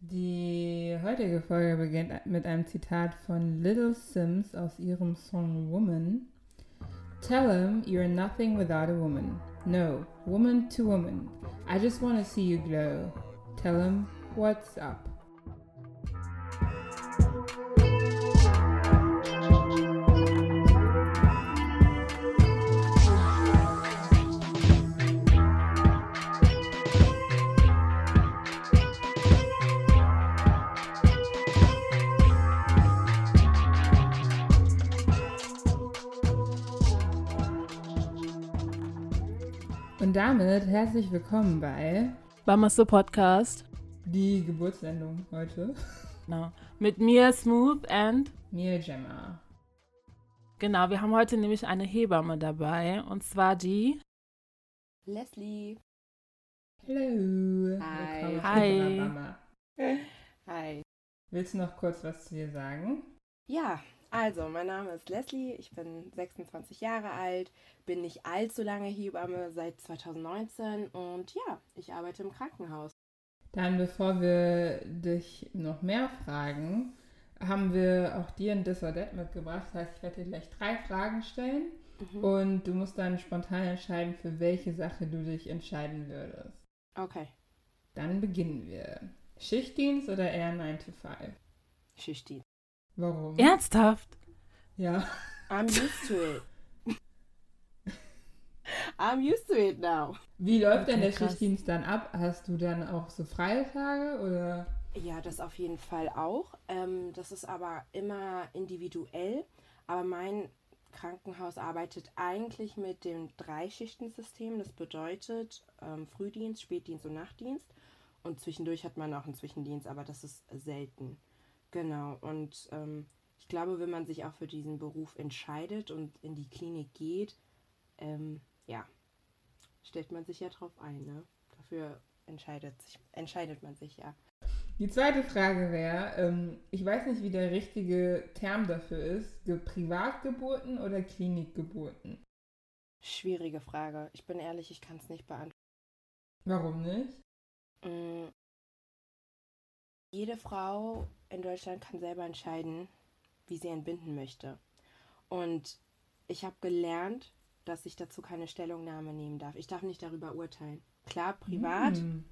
Die heutige Folge beginnt mit einem Zitat von Little Sims aus ihrem Song Woman. Tell him you're nothing without a woman. No, woman to woman. I just want to see you glow. Tell him what's up. Damit herzlich willkommen bei Bamasto Podcast. die Geburtssendung heute. Genau. Mit mir Smooth and Mir Gemma. genau, wir haben heute nämlich eine Hebamme dabei und zwar die Leslie. Hallo. Hi. Willkommen Hi. Hi. Willst du noch kurz was zu dir sagen? Ja, also, mein Name ist Leslie, ich bin 26 Jahre alt, bin nicht allzu lange Hebamme, seit 2019 und ja, ich arbeite im Krankenhaus. Dann, bevor wir dich noch mehr fragen, haben wir auch dir ein That mitgebracht. Das heißt, ich werde dir gleich drei Fragen stellen Mhm. und du musst dann spontan entscheiden, für welche Sache du dich entscheiden würdest. Okay, Dann beginnen wir. Schichtdienst oder eher 9 to 5? Schichtdienst. Warum? ernsthaft. Ja. I'm used to it. I'm used to it now. Wie läuft denn Okay, der krass. Schichtdienst dann ab? Hast du dann auch so freie Tage oder? Ja, das auf jeden Fall auch. Ähm, das ist aber immer individuell. Aber mein Krankenhaus arbeitet eigentlich mit dem Dreischichtensystem. Das bedeutet ähm, Frühdienst, Spätdienst und Nachtdienst. Und zwischendurch hat man auch einen Zwischendienst, aber das ist selten. Genau. Und ähm, ich glaube, wenn man sich auch für diesen Beruf entscheidet und in die Klinik geht, ähm, ja, stellt man sich ja drauf ein. Ne? Dafür entscheidet, sich, entscheidet man sich ja. Die zweite Frage wäre, ähm, ich weiß nicht, wie der richtige Term dafür ist, Ge Privatgeburten oder Klinikgeburten? Schwierige Frage. Ich bin ehrlich, ich kann es nicht beantworten. Warum nicht? Mm. Jede Frau in Deutschland kann selber entscheiden, wie sie entbinden möchte. Und ich habe gelernt, dass ich dazu keine Stellungnahme nehmen darf. Ich darf nicht darüber urteilen. Klar, privat Hm.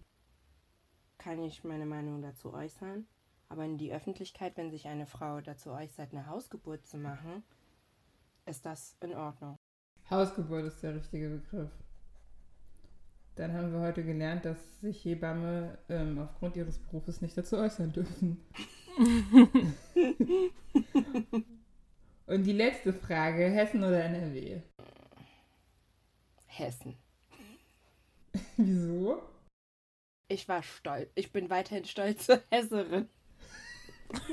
kann ich meine Meinung dazu äußern, aber in die Öffentlichkeit, wenn sich eine Frau dazu äußert, eine Hausgeburt zu machen, ist das in Ordnung. Hausgeburt ist der richtige Begriff. Dann haben wir heute gelernt, dass sich Hebamme ähm, aufgrund ihres Berufes nicht dazu äußern dürfen. Und die letzte Frage, Hessen oder NRW? Hessen. Wieso? Ich war stolz. Ich bin weiterhin stolze Hesserin.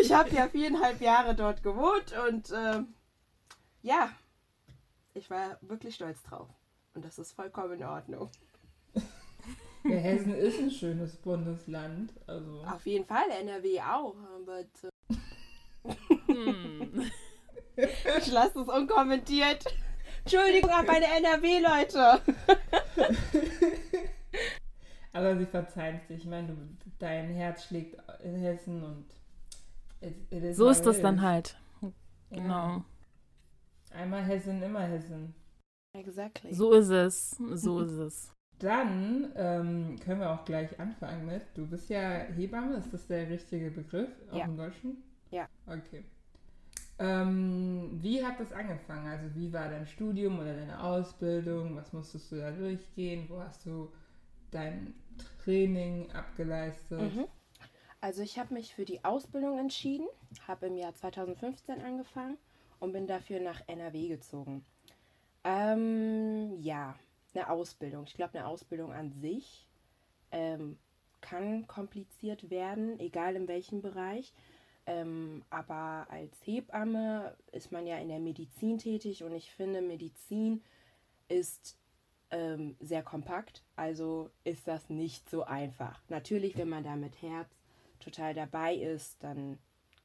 ich habe ja viereinhalb Jahre dort gewohnt und ähm, ja, ich war wirklich stolz drauf. Und das ist vollkommen in Ordnung. Ja, Hessen ist ein schönes Bundesland. Also. Auf jeden Fall, NRW auch. Aber äh, Hm. ich lasse es unkommentiert. Entschuldigung an meine NRW-Leute. Aber sie verzeihen es dir. Ich meine, dein Herz schlägt in Hessen und it, it is So ist das dann halt. Ja. Genau. Einmal Hessen, immer Hessen. Exactly. So ist es. So ist es. Dann ähm, können wir auch gleich anfangen mit. Du bist ja Hebamme, ist das der richtige Begriff? Auch Ja. im Deutschen? Ja. Okay. Ähm, wie hat das angefangen? Also wie war dein Studium oder deine Ausbildung? Was musstest du da durchgehen? Wo hast du dein Training abgeleistet? Mhm. Also ich habe mich für die Ausbildung entschieden, habe im Jahr 2015 angefangen und bin dafür nach NRW gezogen. Ähm, ja, eine Ausbildung. Ich glaube, eine Ausbildung an sich ähm, kann kompliziert werden, egal in welchem Bereich. Ähm, aber als Hebamme ist man ja in der Medizin tätig und ich finde, Medizin ist ähm, sehr kompakt, also ist das nicht so einfach. Natürlich, wenn man da mit Herz total dabei ist, dann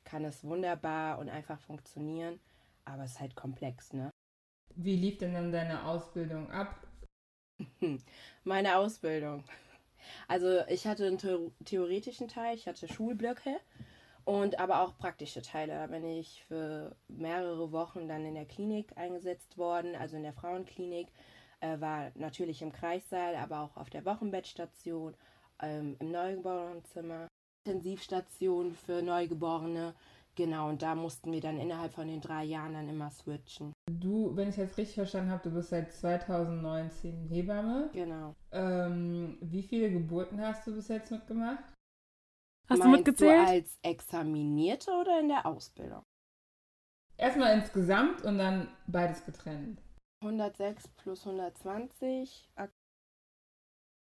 kann es wunderbar und einfach funktionieren, aber es ist halt komplex, ne? Wie lief denn dann deine Ausbildung ab? Meine Ausbildung. Also ich hatte einen the theoretischen Teil, ich hatte Schulblöcke und aber auch praktische Teile. Da bin ich für mehrere Wochen dann in der Klinik eingesetzt worden, also in der Frauenklinik. Äh, war natürlich im Kreissaal, aber auch auf der Wochenbettstation, ähm, im Neugeborenenzimmer, Intensivstation für Neugeborene. Genau, und da mussten wir dann innerhalb von den drei Jahren dann immer switchen. Du, wenn ich jetzt richtig verstanden habe, du bist seit 2019 Hebamme. Genau. Ähm, wie viele Geburten hast du bis jetzt mitgemacht? Hast Meinst du mitgezählt? Du als Examinierte oder in der Ausbildung? Erstmal insgesamt und dann beides getrennt. 106 plus 120. ak-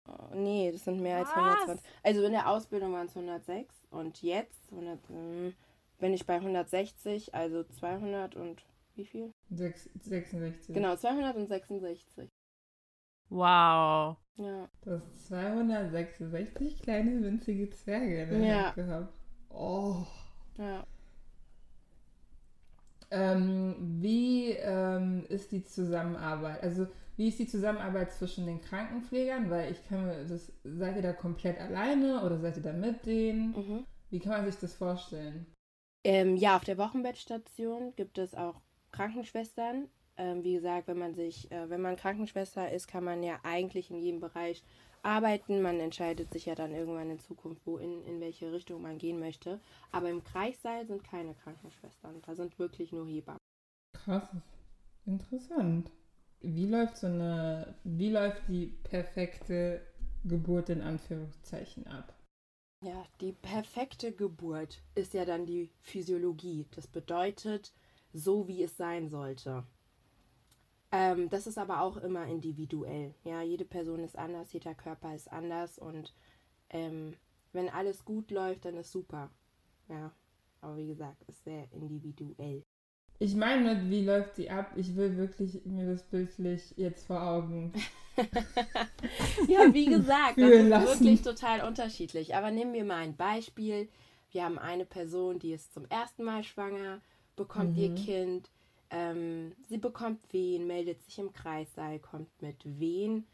Oh, nee, das sind mehr als Was? 120. Also in der Ausbildung waren es 106 und jetzt 100, hm, bin ich bei 160, also 200 und wie viel? Sechs, 66. Genau, 266. Wow. Ja. Du hast 266 kleine winzige Zwerge in der Ja. Gehabt. Oh. Ja. Ähm, wie ähm, ist die Zusammenarbeit? Also wie ist die Zusammenarbeit zwischen den Krankenpflegern? Weil ich kann mir das, seid ihr da komplett alleine oder seid ihr da mit denen? Mhm. Wie kann man sich das vorstellen? Ähm, ja, auf der Wochenbettstation gibt es auch Krankenschwestern. Ähm, wie gesagt, wenn man sich, äh, wenn man Krankenschwester ist, kann man ja eigentlich in jedem Bereich arbeiten. Man entscheidet sich ja dann irgendwann in Zukunft, wo in, in welche Richtung man gehen möchte. Aber im Kreissaal sind keine Krankenschwestern. Da sind wirklich nur Hebammen. Krass. Interessant. Wie läuft so eine, wie läuft die perfekte Geburt in Anführungszeichen ab? Ja, die perfekte Geburt ist ja dann die Physiologie. Das bedeutet, so wie es sein sollte. Ähm, das ist aber auch immer individuell. Ja, jede Person ist anders, jeder Körper ist anders und ähm, wenn alles gut läuft, dann ist super. Ja, aber wie gesagt, ist sehr individuell. Ich meine, wie läuft sie ab? Ich will wirklich mir das bildlich jetzt vor Augen. Ja, wie gesagt, das ist lassen. wirklich total unterschiedlich. Aber nehmen wir mal ein Beispiel. Wir haben eine Person, die ist zum ersten Mal schwanger, bekommt ihr Mhm. Kind, ähm, sie bekommt Wehen, meldet sich im Kreissaal, kommt mit Wehen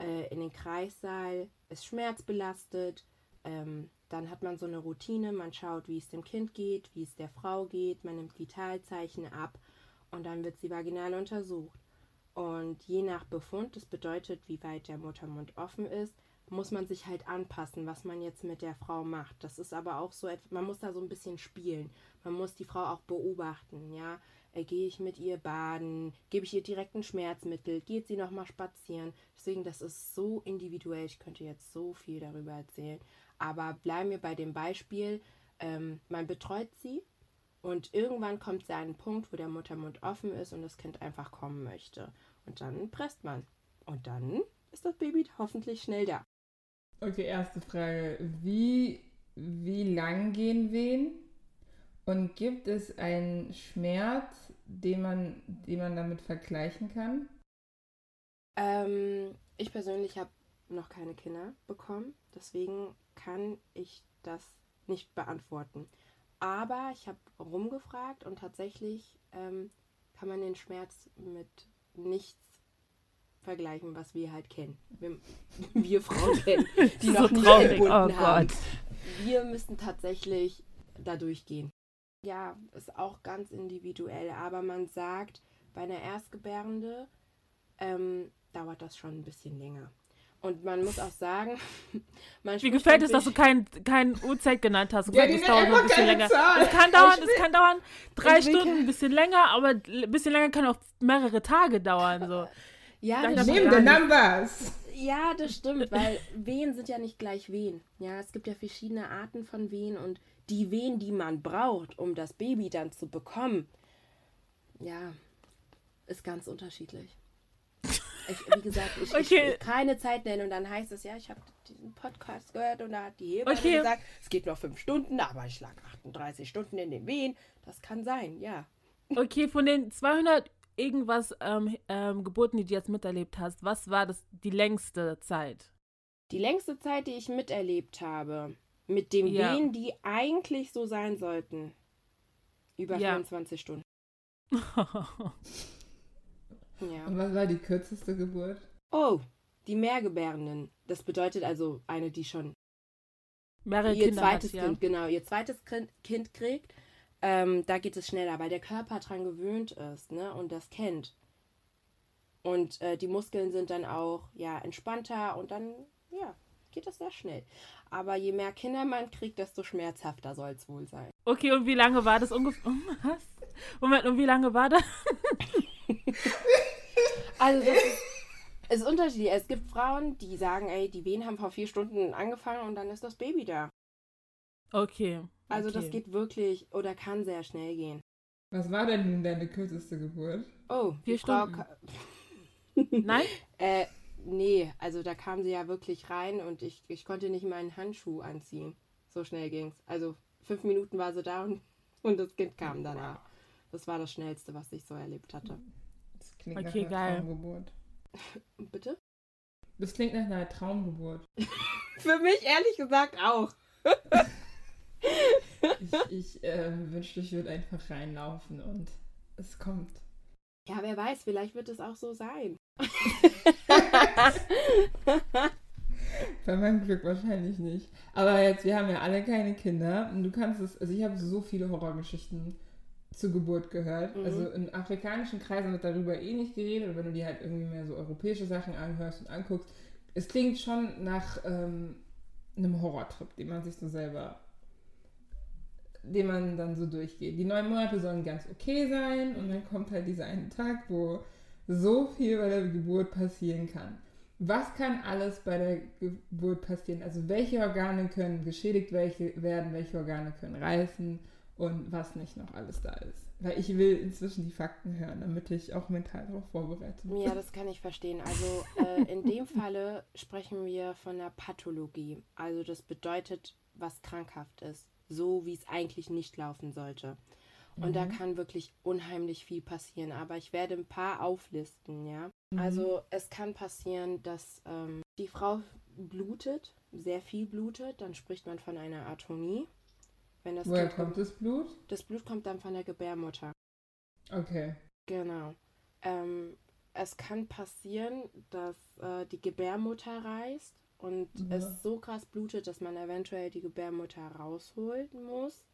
äh, in den Kreissaal, ist schmerzbelastet. Ähm, dann hat man so eine Routine, man schaut, wie es dem Kind geht, wie es der Frau geht, man nimmt Vitalzeichen ab und dann wird sie vaginal untersucht. Und je nach Befund, das bedeutet, wie weit der Muttermund offen ist, muss man sich halt anpassen, was man jetzt mit der Frau macht. Das ist aber auch so, man muss da so ein bisschen spielen. Man muss die Frau auch beobachten, ja. Äh, Gehe ich mit ihr baden? Gebe ich ihr direkt ein Schmerzmittel? Geht sie nochmal spazieren? Deswegen, das ist so individuell. Ich könnte jetzt so viel darüber erzählen. Aber bleiben wir bei dem Beispiel. Ähm, man betreut sie und irgendwann kommt sie an einen Punkt, wo der Muttermund offen ist und das Kind einfach kommen möchte. Und dann presst man. Und dann ist das Baby hoffentlich schnell da. Okay, erste Frage. Wie, wie lang gehen Wehen? Und gibt es einen Schmerz, den man, den man damit vergleichen kann? Ähm, ich persönlich habe noch keine Kinder bekommen, deswegen kann ich das nicht beantworten. Aber ich habe rumgefragt und tatsächlich ähm, kann man den Schmerz mit nichts vergleichen, was wir halt kennen. Wir, wir Frauen kennen, die noch so nie traurig. gebunden Oh haben. Gott. Wir müssen tatsächlich da durchgehen. Ja, ist auch ganz individuell, aber man sagt, bei einer Erstgebärende ähm, dauert das schon ein bisschen länger. Und man muss auch sagen, man Wie gefällt es, dass du natürlich- kein, kein Uhrzeit genannt hast? Ja, es dauert ein bisschen länger. Zahl. Es kann dauern, es kann dauern drei ich Stunden, ein bisschen länger, aber ein bisschen länger kann auch mehrere Tage dauern. So. Ja, das den nicht. Numbers. Ja, das stimmt, weil Wehen sind ja nicht gleich Wehen. Ja, es gibt ja verschiedene Arten von Wehen und die Wehen, die man braucht, um das Baby dann zu bekommen, ja, ist ganz unterschiedlich. Ich, wie gesagt, ich, ich Okay. will keine Zeit nennen und dann heißt es, ja, ich habe diesen Podcast gehört und da hat die Hebamme Okay. gesagt, es geht noch fünf Stunden, aber ich lag 38 Stunden in den Wehen. Das kann sein, ja. Okay, von den 200 irgendwas ähm, ähm, Geburten, die du jetzt miterlebt hast, was war das die längste Zeit? Die längste Zeit, die ich miterlebt habe, mit dem Ja. Wehen, die eigentlich so sein sollten, über Ja. 24 Stunden. Ja. Und was war die kürzeste Geburt? Oh, die Mehrgebärenden. Das bedeutet also eine, die schon Mehrere ihr Kinder zweites hat, ja. Kind, genau, ihr zweites Kind, kind kriegt, ähm, da geht es schneller, weil der Körper dran gewöhnt ist, ne, und das kennt. Und äh, die Muskeln sind dann auch, ja, entspannter und dann, ja, geht das sehr schnell. Aber je mehr Kinder man kriegt, desto schmerzhafter soll es wohl sein. Okay, und wie lange war das ungefähr? Was? Moment, und wie lange war das? Also das ist, ist unterschiedlich. Es gibt Frauen, die sagen, ey, die Wehen haben vor vier Stunden angefangen und dann ist das Baby da. Okay. Also okay. das geht wirklich oder kann sehr schnell gehen. Was war denn nun deine kürzeste Geburt? Oh, Vier Stunden. ka- Nein? Äh, nee, also da kam sie ja wirklich rein und ich, ich konnte nicht meinen Handschuh anziehen. So schnell ging's. Also fünf Minuten war sie da und, und das Kind kam danach. Das war das Schnellste, was ich so erlebt hatte. Das klingt Okay, nach einer geil. Traumgeburt. Bitte? Das klingt nach einer Traumgeburt. Für mich ehrlich gesagt auch. Ich, ich äh, wünschte, ich würde einfach reinlaufen und es kommt. Ja, wer weiß, vielleicht wird es auch so sein. Bei meinem Glück wahrscheinlich nicht. Aber jetzt, wir haben ja alle keine Kinder und du kannst es, also ich habe so viele Horrorgeschichten zur Geburt gehört. Mhm. Also in afrikanischen Kreisen wird darüber eh nicht geredet, und wenn du dir halt irgendwie mehr so europäische Sachen anhörst und anguckst, es klingt schon nach ähm, einem Horrortrip, den man sich so selber, den man dann so durchgeht. Die neun Monate sollen ganz okay sein und dann kommt halt dieser eine Tag, wo so viel bei der Geburt passieren kann. Was kann alles bei der Geburt passieren? Also welche Organe können geschädigt welche werden, welche Organe können reißen und was nicht noch alles da ist. Weil ich will inzwischen die Fakten hören, damit ich auch mental darauf vorbereitet bin. Ja, das kann ich verstehen. Also äh, in dem Falle sprechen wir von einer Pathologie. Also das bedeutet, was krankhaft ist. So wie es eigentlich nicht laufen sollte. Und da kann wirklich unheimlich viel passieren. Aber ich werde ein paar auflisten, ja. Mhm. Also es kann passieren, dass ähm, die Frau blutet, sehr viel blutet. Dann spricht man von einer Atonie. Wenn das, Woher Kind- kommt das Blut? das Blut kommt dann von der Gebärmutter. Okay. Genau. Ähm, es kann passieren, dass äh, die Gebärmutter reißt und Ja. es so krass blutet, dass man eventuell die Gebärmutter rausholen muss.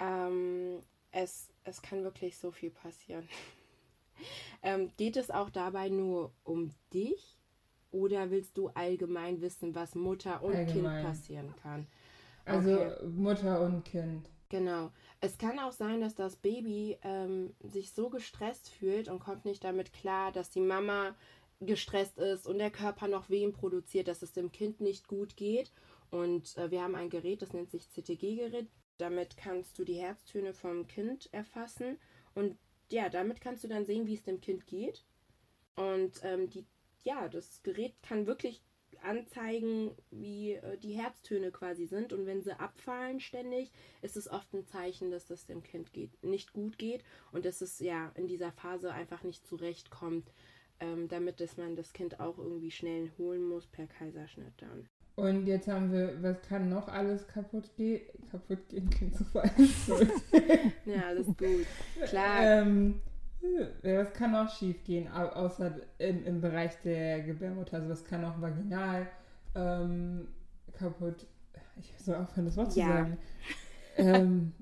Ähm, es, es kann wirklich so viel passieren. ähm, geht es auch dabei nur um dich oder willst du allgemein wissen, was Mutter und Kind Allgemein. passieren kann? Also Okay. Mutter und Kind. Genau. Es kann auch sein, dass das Baby ähm, sich so gestresst fühlt und kommt nicht damit klar, dass die Mama gestresst ist und der Körper noch Wehen produziert, dass es dem Kind nicht gut geht. Und äh, wir haben ein Gerät, das nennt sich CTG-Gerät. Damit kannst du die Herztöne vom Kind erfassen. Und ja, damit kannst du dann sehen, wie es dem Kind geht. Und ähm, die, ja, das Gerät kann wirklich anzeigen, wie äh, die Herztöne quasi sind. Und wenn sie abfallen ständig, ist es oft ein Zeichen, dass das dem Kind geht, nicht gut geht und dass es ja in dieser Phase einfach nicht zurechtkommt, ähm, damit dass man das Kind auch irgendwie schnell holen muss per Kaiserschnitt dann. Und jetzt haben wir, was kann noch alles kaputt gehen? Kaputt gehen klingt so falsch. Ja, alles gut. Klar. ähm, ja, was kann auch schief gehen, au außer im, im Bereich der Gebärmutter? Also was kann auch vaginal ähm, kaputt. Ich soll aufhören, das Wort zu Ja. sagen. Ähm,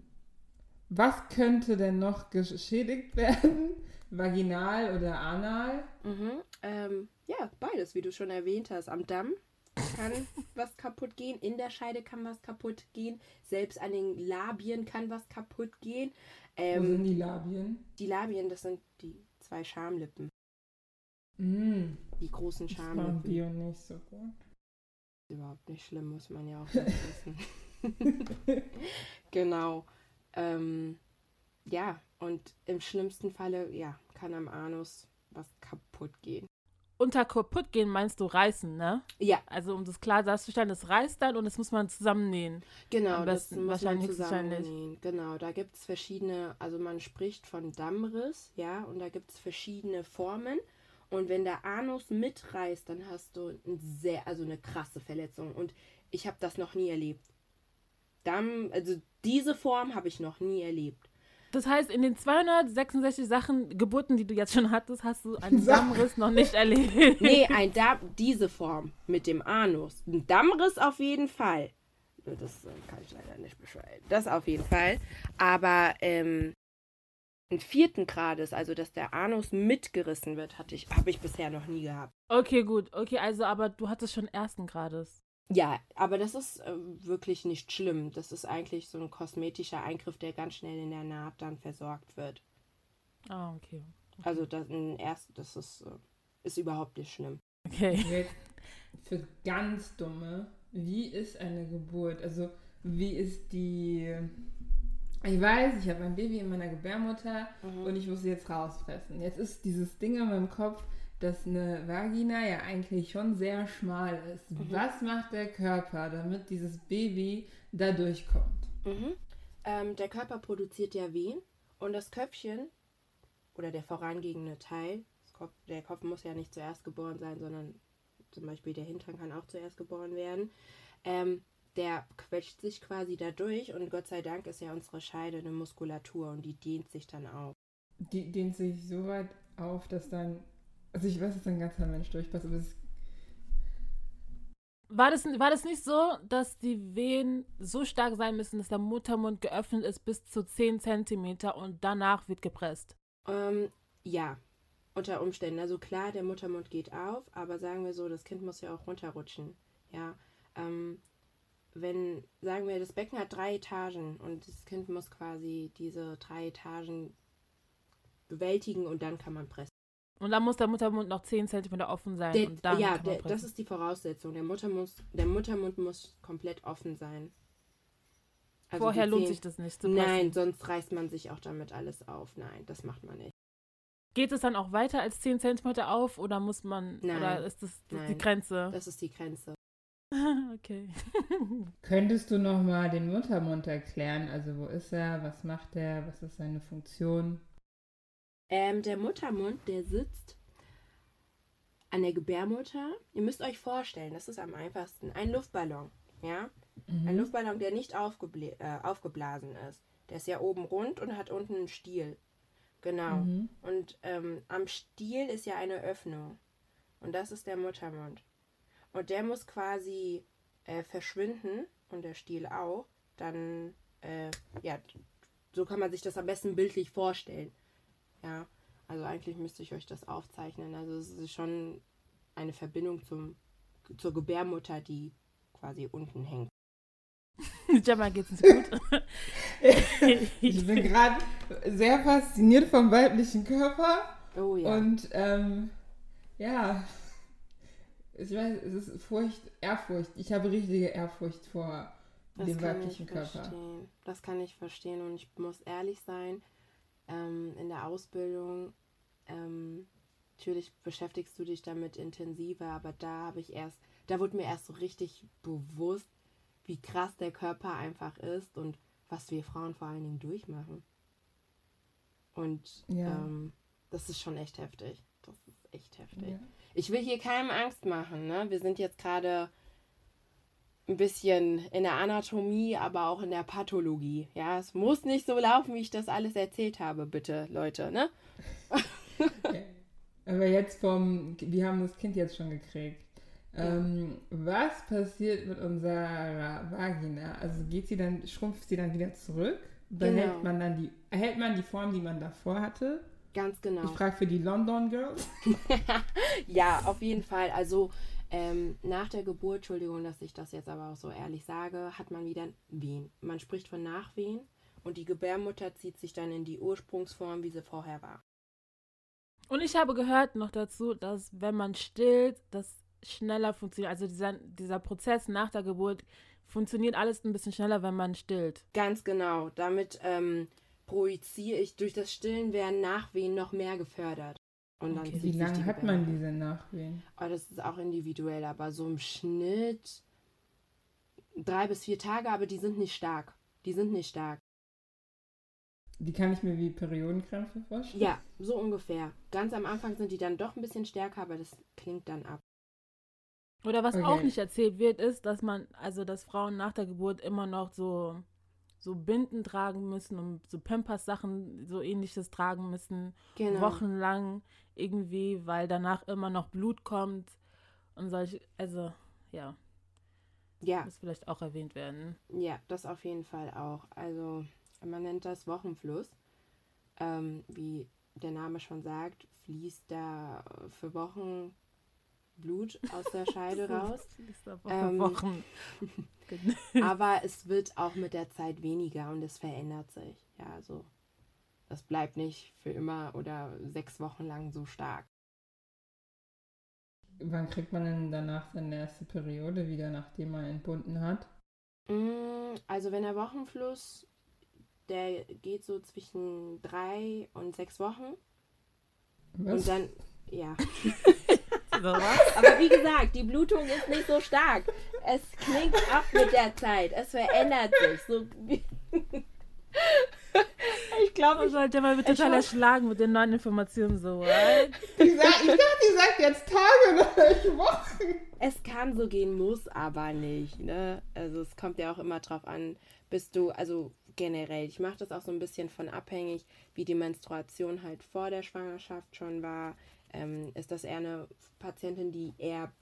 was könnte denn noch geschädigt werden? Vaginal oder anal? Mhm. Ähm, ja, beides, wie du schon erwähnt hast. Am Damm kann was kaputt gehen, in der Scheide kann was kaputt gehen, selbst an den Labien kann was kaputt gehen. Wo Ähm, sind die Labien? die Labien, das sind die zwei Schamlippen, Mm, die großen das Schamlippen. Bio nicht so gut. Überhaupt nicht schlimm, muss man ja auch wissen. genau. Ähm, ja, und im schlimmsten Falle, ja, kann am Anus was kaputt gehen. Unter kaputt gehen meinst du reißen, ne? Ja, Also um das klar darzustellen, es reißt dann und das muss man zusammennähen. genau, Am das muss man wahrscheinlich höchstwahrscheinlich. zusammennähen. Genau, da gibt es verschiedene, also man spricht von Dammriss, ja, und da gibt es verschiedene Formen. Und wenn der Anus mitreißt, dann hast du ein sehr, also eine krasse Verletzung. Und ich habe das noch nie erlebt. Damm, also diese Form habe ich noch nie erlebt. Das heißt, in den 266 Sachen Geburten, die du jetzt schon hattest, hast du einen Dammriss noch nicht erlebt. Nee, ein Damm, diese Form mit dem Anus. Ein Dammriss auf jeden Fall. Das äh, kann ich leider nicht beschreiben. Das auf jeden Fall. Aber ähm, einen vierten Grades, also dass der Anus mitgerissen wird, hatte ich, habe ich bisher noch nie gehabt. Okay, gut. Okay, also aber du hattest schon ersten Grades. Ja, aber das ist äh, wirklich nicht schlimm. Das ist eigentlich so ein kosmetischer Eingriff, der ganz schnell in der Naht dann versorgt wird. Ah, okay. Also das, ein erst, das ist, äh, ist überhaupt nicht schlimm. Okay. Jetzt für ganz dumme, wie ist eine Geburt? Also wie ist die... Ich weiß, ich habe ein Baby in meiner Gebärmutter Mhm. und ich muss sie jetzt rauspressen. Jetzt ist dieses Ding in meinem Kopf, dass eine Vagina ja eigentlich schon sehr schmal ist. Mhm. Was macht der Körper, damit dieses Baby da durchkommt? Mhm. Ähm, der Körper produziert ja Wehen und das Köpfchen oder der vorangehende Teil, Kopf, der Kopf muss ja nicht zuerst geboren sein, sondern zum Beispiel der Hintern kann auch zuerst geboren werden. Ähm, der quetscht sich quasi da durch und Gott sei Dank ist ja unsere Scheide eine Muskulatur und die dehnt sich dann auf. Die dehnt sich so weit auf, dass dann... Also ich weiß, dass ein ganzer Mensch durchpasst, aber es War das, war das nicht so, dass die Wehen so stark sein müssen, dass der Muttermund geöffnet ist bis zu 10 Zentimeter und danach wird gepresst? Ähm, ja, unter Umständen. Also klar, der Muttermund geht auf, aber sagen wir so, das Kind muss ja auch runterrutschen. Ja, ähm, wenn, sagen wir, das Becken hat drei Etagen und das Kind muss quasi diese drei Etagen bewältigen und dann kann man pressen. Und dann muss der Muttermund noch 10 Zentimeter offen sein. Der, und dann ja, kann man der, das ist die Voraussetzung. Der, Mutter muss, der Muttermund muss komplett offen sein. Also Vorher die lohnt sich das nicht. Nein, sonst reißt man sich auch damit alles auf. Nein, das macht man nicht. Geht es dann auch weiter als 10 Zentimeter auf oder muss man, Nein. oder ist das, das die Nein. Grenze? Das ist die Grenze. okay. Könntest du noch mal den Muttermund erklären? Also wo ist er? Was macht er? Was ist seine Funktion? Ähm, der Muttermund, der sitzt an der Gebärmutter. Ihr müsst euch vorstellen, das ist am einfachsten. Ein Luftballon, ja? Ein Mhm. Luftballon, der nicht aufgebla äh, aufgeblasen ist. Der ist ja oben rund und hat unten einen Stiel. Genau. Mhm. Und ähm, am Stiel ist ja eine Öffnung. Und das ist der Muttermund. Und der muss quasi äh, verschwinden und der Stiel auch. Dann, äh, ja, so kann man sich das am besten bildlich vorstellen. Ja, also eigentlich müsste ich euch das aufzeichnen. Also es ist schon eine Verbindung zum, zur Gebärmutter, die quasi unten hängt. Gemma geht's nicht gut. Ich bin gerade sehr fasziniert vom weiblichen Körper Oh ja. und ähm, ja, ich weiß, es ist Furcht, Ehrfurcht. Ich habe richtige Ehrfurcht vor Das dem kann weiblichen ich Körper. verstehen. Das kann ich verstehen und ich muss ehrlich sein, ähm, in der Ausbildung, ähm, natürlich beschäftigst du dich damit intensiver, aber da habe ich erst, da wurde mir erst so richtig bewusst, wie krass der Körper einfach ist und was wir Frauen vor allen Dingen durchmachen. Und Ja. ähm, das ist schon echt heftig. Das ist echt heftig. Ja. Ich will hier keinem Angst machen, ne? Wir sind jetzt gerade ein bisschen in der Anatomie, aber auch in der Pathologie. Ja, es muss nicht so laufen, wie ich das alles erzählt habe, bitte, Leute, ne? Aber jetzt vom, wir haben das Kind jetzt schon gekriegt. Ähm, was passiert mit unserer Vagina? Also geht sie dann, schrumpft sie dann wieder zurück? Behält Genau. man dann die, erhält man die Form, die man davor hatte? Ganz genau. Ich frage für die London Girls. Ja, auf jeden Fall. Also ähm, nach der Geburt, Entschuldigung, dass ich das jetzt aber auch so ehrlich sage, hat man wieder Wehen. Man spricht von Nachwehen und die Gebärmutter zieht sich dann in die Ursprungsform, wie sie vorher war. Und ich habe gehört noch dazu, dass wenn man stillt, das schneller funktioniert. Also dieser, dieser Prozess nach der Geburt funktioniert alles ein bisschen schneller, wenn man stillt. Ganz genau. Damit ähm, projiziere ich, durch das Stillen werden Nachwehen noch mehr gefördert. Und dann Okay, wie lange hat man diese Nachwehen? Oh, das ist auch individuell, aber so im Schnitt drei bis vier Tage, aber die sind nicht stark. Die sind nicht stark. Die kann ich mir wie Periodenkrämpfe vorstellen. Ja, so ungefähr. Ganz am Anfang sind die dann doch ein bisschen stärker, aber das klingt dann ab. Oder was Okay. auch nicht erzählt wird, ist, dass man, also dass Frauen nach der Geburt immer noch so so Binden tragen müssen und so Pampers-Sachen, so ähnliches tragen müssen, Genau. wochenlang irgendwie, weil danach immer noch Blut kommt und solche, also ja, Ja, muss vielleicht auch erwähnt werden. ja, das auf jeden Fall auch. Also man nennt das Wochenfluss. Ähm, wie der Name schon sagt, fließt da für Wochen Blut aus der Scheide raus. Ähm, Wochen. Aber es wird auch mit der Zeit weniger und es verändert sich. Ja, also das bleibt nicht für immer oder sechs Wochen lang so stark. Wann kriegt man denn danach seine erste Periode wieder, nachdem man entbunden hat? Mm, Also wenn der Wochenfluss, der geht so zwischen drei und sechs Wochen Was? und dann, ja. So, was? Aber wie gesagt, die Blutung ist nicht so stark. Es klingt ab mit der Zeit. Es verändert sich. So ich glaube, Ich sollte mal bitte total erschlagen mit den neuen Informationen so. What? Ich, sag, ich dachte, die sagt jetzt Tage oder nicht Wochen. Es kann so gehen, muss aber nicht. Ne? Also es kommt ja auch immer drauf an, bist du, also generell, ich mache das auch so ein bisschen von abhängig, wie die Menstruation halt vor der Schwangerschaft schon war. Ähm, ist das eher eine Patientin, die eher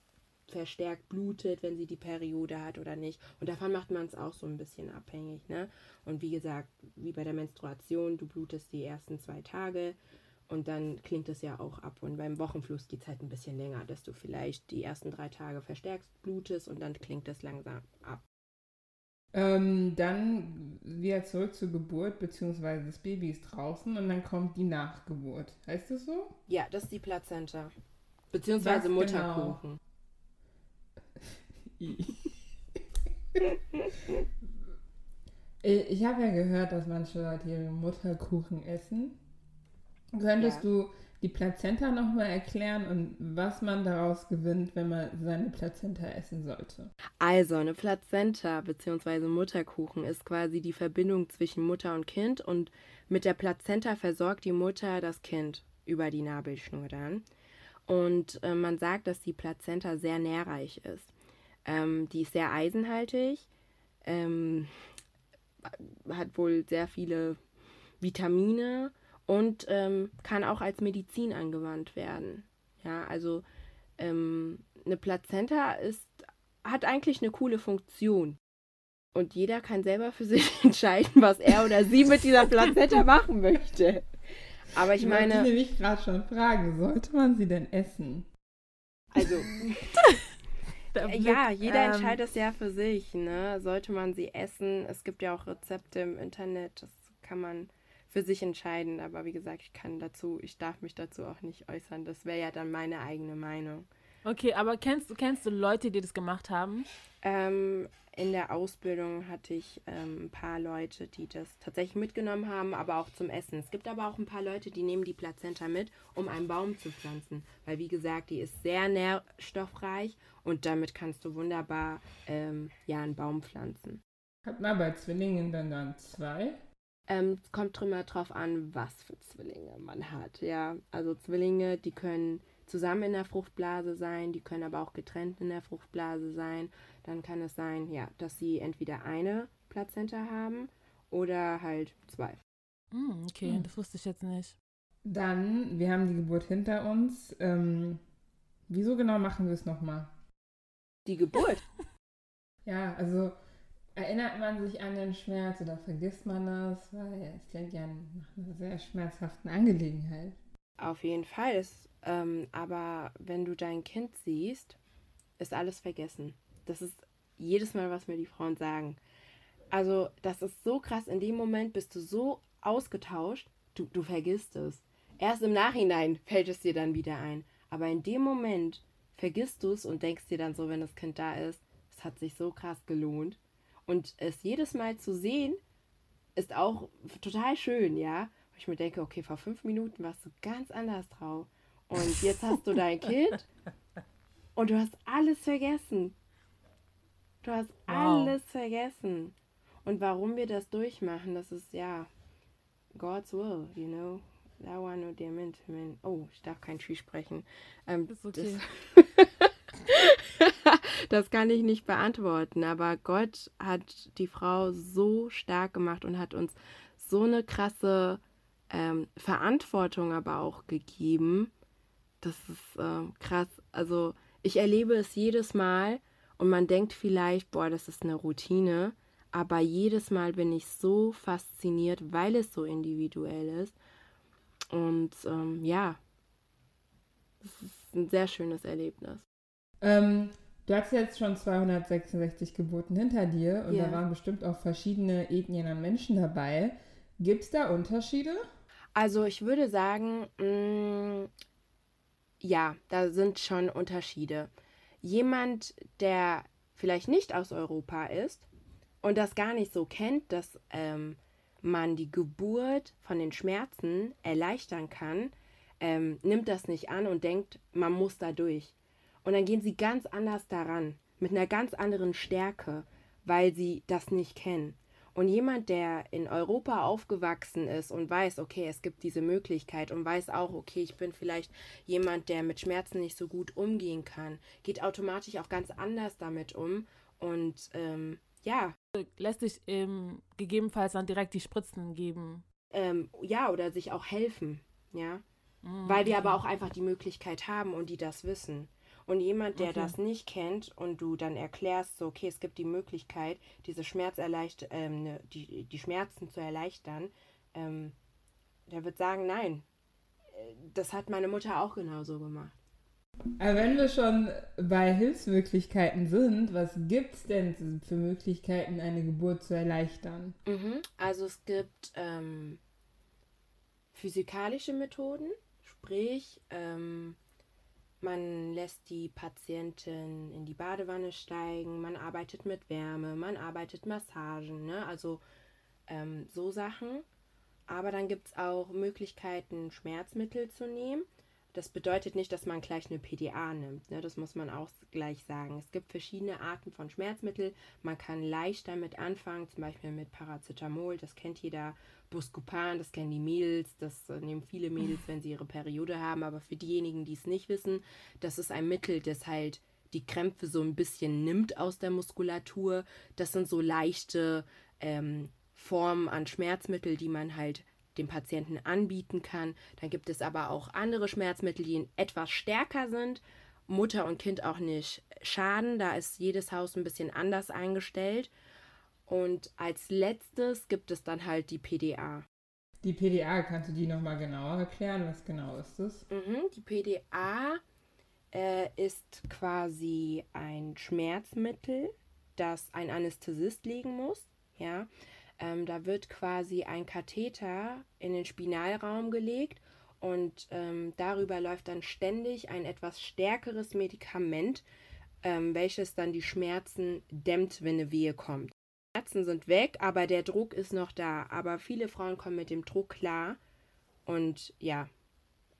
verstärkt blutet, wenn sie die Periode hat oder nicht. Und davon macht man es auch so ein bisschen abhängig. Ne? Und wie gesagt, wie bei der Menstruation, du blutest die ersten zwei Tage und dann klingt es ja auch ab. Und beim Wochenfluss geht es halt ein bisschen länger, dass du vielleicht die ersten drei Tage verstärkt blutest und dann klingt es langsam ab. Ähm, dann wieder zurück zur Geburt, beziehungsweise das Baby ist draußen und dann kommt die Nachgeburt. Heißt das so? Ja, das ist die Plazenta. Beziehungsweise genau? Mutterkuchen. Äh, Ich habe ja gehört, dass manche Leute ihre Mutterkuchen essen. Könntest Ja. du die Plazenta nochmal erklären und was man daraus gewinnt, wenn man seine Plazenta essen sollte? Also, eine Plazenta bzw. Mutterkuchen ist quasi die Verbindung zwischen Mutter und Kind und mit der Plazenta versorgt die Mutter das Kind über die Nabelschnur dann. Und äh, man sagt, dass die Plazenta sehr nährreich ist. Ähm, die ist sehr eisenhaltig, ähm, hat wohl sehr viele Vitamine und ähm, kann auch als Medizin angewandt werden. Ja, also ähm, eine Plazenta ist, hat eigentlich eine coole Funktion. Und jeder kann selber für sich entscheiden, was er oder sie mit dieser Plazenta machen möchte. Aber ich meine, nämlich gerade schon fragen, sollte man sie denn essen? also Blick, Ja, jeder ähm, entscheidet es ja für sich, ne? Sollte man sie essen? Es gibt ja auch Rezepte im Internet, das kann man für sich entscheiden. Aber wie gesagt, ich kann dazu, ich darf mich dazu auch nicht äußern. Das wäre ja dann meine eigene Meinung. Okay, aber kennst, du- kennst du Leute, die das gemacht haben? Ähm, in der Ausbildung hatte ich ähm, ein paar Leute, die das tatsächlich mitgenommen haben, aber auch zum Essen. Es gibt aber auch ein paar Leute, die nehmen die Plazenta mit, um einen Baum zu pflanzen. Weil, wie gesagt, die ist sehr nährstoffreich und damit kannst du wunderbar ähm, ja, einen Baum pflanzen. Hat man bei Zwillingen dann dann zwei? Ähm, es kommt immer drauf an, was für Zwillinge man hat. Ja, also Zwillinge, die können zusammen in der Fruchtblase sein, die können aber auch getrennt in der Fruchtblase sein. Dann kann es sein, ja, dass sie entweder eine Plazenta haben oder halt zwei. Hm, okay, Hm. das wusste ich jetzt nicht. Dann, wir haben die Geburt hinter uns. Ähm, wieso genau machen wir es nochmal? Die Geburt. Ja, also erinnert man sich an den Schmerz oder vergisst man es? Weil es klingt ja nach einer sehr schmerzhaften Angelegenheit. Auf jeden Fall. Es, ähm, aber wenn du dein Kind siehst, ist alles vergessen. Das ist jedes Mal, was mir die Frauen sagen. Also, das ist so krass. In dem Moment bist du so ausgetauscht, du, du vergisst es. Erst im Nachhinein fällt es dir dann wieder ein. Aber in dem Moment vergisst du es und denkst dir dann so, wenn das Kind da ist, es hat sich so krass gelohnt. Und es jedes Mal zu sehen, ist auch total schön, ja. Wo ich mir denke, okay, vor fünf Minuten warst du ganz anders drauf. Und jetzt hast du dein Kind und du hast alles vergessen. Du hast Wow. alles vergessen. Und warum wir das durchmachen, das ist ja God's will, you know. Da war nur der Mensch. Oh, ich darf kein Tschüss sprechen. Ähm, Ist okay. Das, kann ich nicht beantworten. Aber Gott hat die Frau so stark gemacht und hat uns so eine krasse ähm, Verantwortung aber auch gegeben. Das ist äh, krass. Also ich erlebe es jedes Mal und man denkt vielleicht, boah, das ist eine Routine. Aber jedes Mal bin ich so fasziniert, weil es so individuell ist. Und ähm, ja, es ist ein sehr schönes Erlebnis. Ähm, du hast jetzt schon 266 Geburten hinter dir und Ja. da waren bestimmt auch verschiedene Ethnien an Menschen dabei. Gibt es da Unterschiede? Also ich würde sagen, mh, ja, da sind schon Unterschiede. Jemand, der vielleicht nicht aus Europa ist und das gar nicht so kennt, dass ähm, man die Geburt von den Schmerzen erleichtern kann, ähm, nimmt das nicht an und denkt, man muss da durch. Und dann gehen sie ganz anders daran, mit einer ganz anderen Stärke, weil sie das nicht kennen. Und jemand, der in Europa aufgewachsen ist und weiß, okay, es gibt diese Möglichkeit und weiß auch, okay, ich bin vielleicht jemand, der mit Schmerzen nicht so gut umgehen kann, geht automatisch auch ganz anders damit um. Und ähm, ja, Lässt sich ähm, gegebenenfalls dann direkt die Spritzen geben. ähm, ja, oder sich auch helfen, ja. Mhm, Weil wir aber auch einfach die Möglichkeit haben und die das wissen. Und jemand, der Okay. das nicht kennt und du dann erklärst, so, okay, es gibt die Möglichkeit, diese Schmerzerleicht ähm, ne, die, die Schmerzen zu erleichtern, ähm, der wird sagen, nein, äh, das hat meine Mutter auch genauso gemacht. Aber wenn wir schon bei Hilfsmöglichkeiten sind, was gibt es denn für Möglichkeiten, eine Geburt zu erleichtern? Mhm. Also es gibt ähm, physikalische Methoden, sprich, ähm, man lässt die Patientin in die Badewanne steigen, man arbeitet mit Wärme, man arbeitet Massagen, ne? also ähm, so Sachen. Aber dann gibt es auch Möglichkeiten, Schmerzmittel zu nehmen. Das bedeutet nicht, dass man gleich eine PDA nimmt. Ne? Das muss man auch gleich sagen. Es gibt verschiedene Arten von Schmerzmittel. Man kann leicht damit anfangen, zum Beispiel mit Paracetamol. Das kennt jeder. Buscopan, das kennen die Mädels. Das äh, nehmen viele Mädels, wenn sie ihre Periode haben. Aber für diejenigen, die es nicht wissen, das ist ein Mittel, das halt die Krämpfe so ein bisschen nimmt aus der Muskulatur. Das sind so leichte ähm, Formen an Schmerzmittel, die man halt dem Patienten anbieten kann. Dann gibt es aber auch andere Schmerzmittel, die etwas stärker sind. Mutter und Kind auch nicht schaden. Da ist jedes Haus ein bisschen anders eingestellt. Und als letztes gibt es dann halt die PDA. Die PDA, kannst du die nochmal genauer erklären? Was genau ist das? Mhm, die PDA äh, ist quasi ein Schmerzmittel, das ein Anästhesist legen muss. Ja, ähm, da wird quasi ein Katheter in den Spinalraum gelegt und ähm, darüber läuft dann ständig ein etwas stärkeres Medikament, ähm, welches dann die Schmerzen dämmt, wenn eine Wehe kommt. Schmerzen sind weg, aber der Druck ist noch da. Aber viele Frauen kommen mit dem Druck klar und ja,